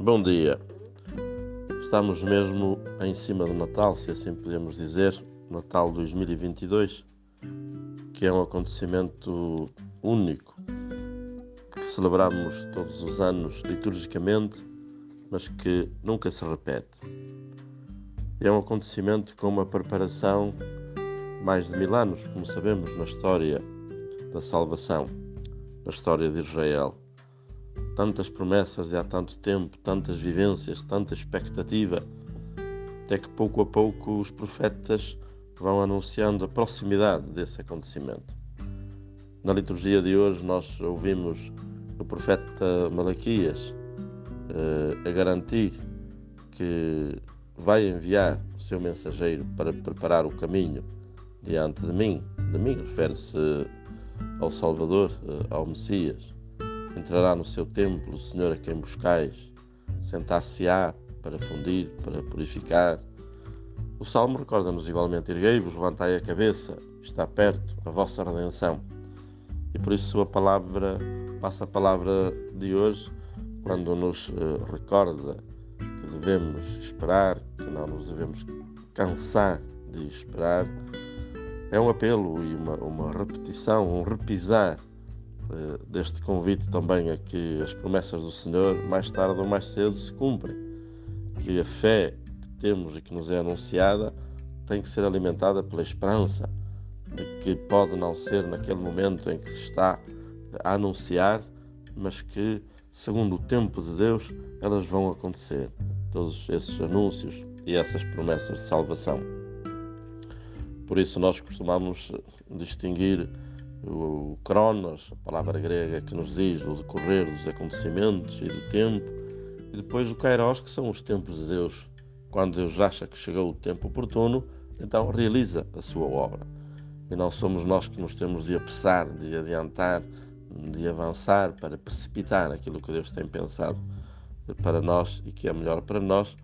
Bom dia. Estamos mesmo em cima do Natal, se assim podemos dizer, Natal 2022, que é um acontecimento único que celebramos todos os anos liturgicamente, mas que nunca se repete. É um acontecimento com uma preparação mais de mil anos, como sabemos, na história da salvação, na história de Israel tantas promessas de há tanto tempo, tantas vivências, tanta expectativa, até que pouco a pouco os profetas vão anunciando a proximidade desse acontecimento. Na liturgia de hoje, nós ouvimos o profeta Malaquias eh, a garantir que vai enviar o seu mensageiro para preparar o caminho diante de mim. De mim refere-se ao Salvador, eh, ao Messias. Entrará no seu templo o Senhor a quem buscais, sentar-se-á para fundir, para purificar. O Salmo recorda-nos igualmente: Erguei-vos, levantai a cabeça, está perto a vossa redenção. E por isso a palavra, passa a palavra de hoje, quando nos eh, recorda que devemos esperar, que não nos devemos cansar de esperar, é um apelo e uma, uma repetição, um repisar deste convite também a que as promessas do Senhor, mais tarde ou mais cedo, se cumprem. Que a fé que temos e que nos é anunciada tem que ser alimentada pela esperança de que pode não ser naquele momento em que se está a anunciar, mas que, segundo o tempo de Deus, elas vão acontecer. Todos esses anúncios e essas promessas de salvação. Por isso, nós costumamos distinguir o Cronos, a palavra grega que nos diz o decorrer dos acontecimentos e do tempo, e depois o Kairos, que são os tempos de Deus. Quando Deus acha que chegou o tempo oportuno, então realiza a sua obra. E não somos nós que nos temos de apressar, de adiantar, de avançar para precipitar aquilo que Deus tem pensado para nós e que é melhor para nós,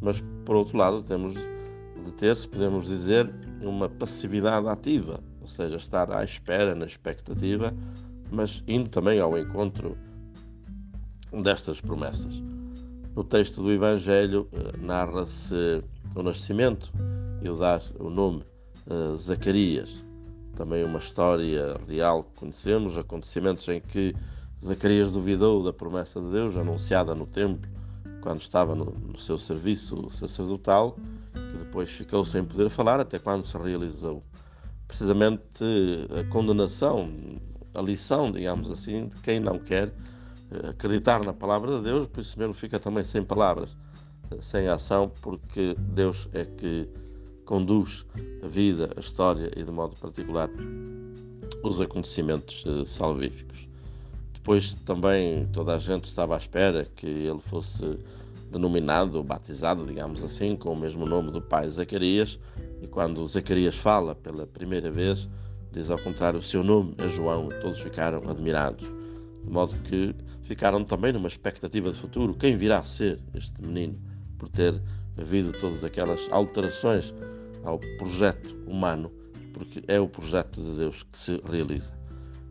mas por outro lado temos de ter, se podemos dizer, uma passividade ativa ou seja, estar à espera, na expectativa, mas indo também ao encontro destas promessas. No texto do Evangelho eh, narra-se o nascimento e o dar o nome uh, Zacarias. Também uma história real que conhecemos, acontecimentos em que Zacarias duvidou da promessa de Deus anunciada no templo quando estava no, no seu serviço sacerdotal, que depois ficou sem poder falar até quando se realizou precisamente a condenação, a lição, digamos assim, de quem não quer eh, acreditar na palavra de Deus, por isso mesmo fica também sem palavras, eh, sem ação, porque Deus é que conduz a vida, a história e, de modo particular, os acontecimentos eh, salvíficos. Depois também toda a gente estava à espera que ele fosse denominado, batizado, digamos assim, com o mesmo nome do pai Zacarias, e quando Zacarias fala pela primeira vez, diz ao contrário, o seu nome é João, e todos ficaram admirados, de modo que ficaram também numa expectativa de futuro, quem virá a ser este menino, por ter havido todas aquelas alterações ao projeto humano, porque é o projeto de Deus que se realiza.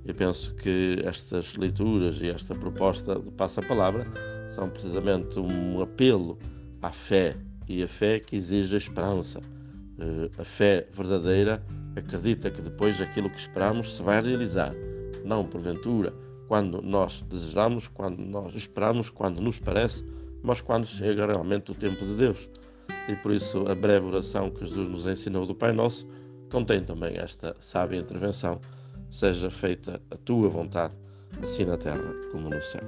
Eu penso que estas leituras e esta proposta de passa-palavra são precisamente um apelo à fé e a fé que exige a esperança. Eh, a fé verdadeira acredita que depois aquilo que esperamos se vai realizar, não porventura quando nós desejamos, quando nós esperamos, quando nos parece, mas quando chega realmente o tempo de Deus. E por isso a breve oração que Jesus nos ensinou do Pai Nosso contém também esta sábia intervenção: seja feita a tua vontade, assim na terra como no céu.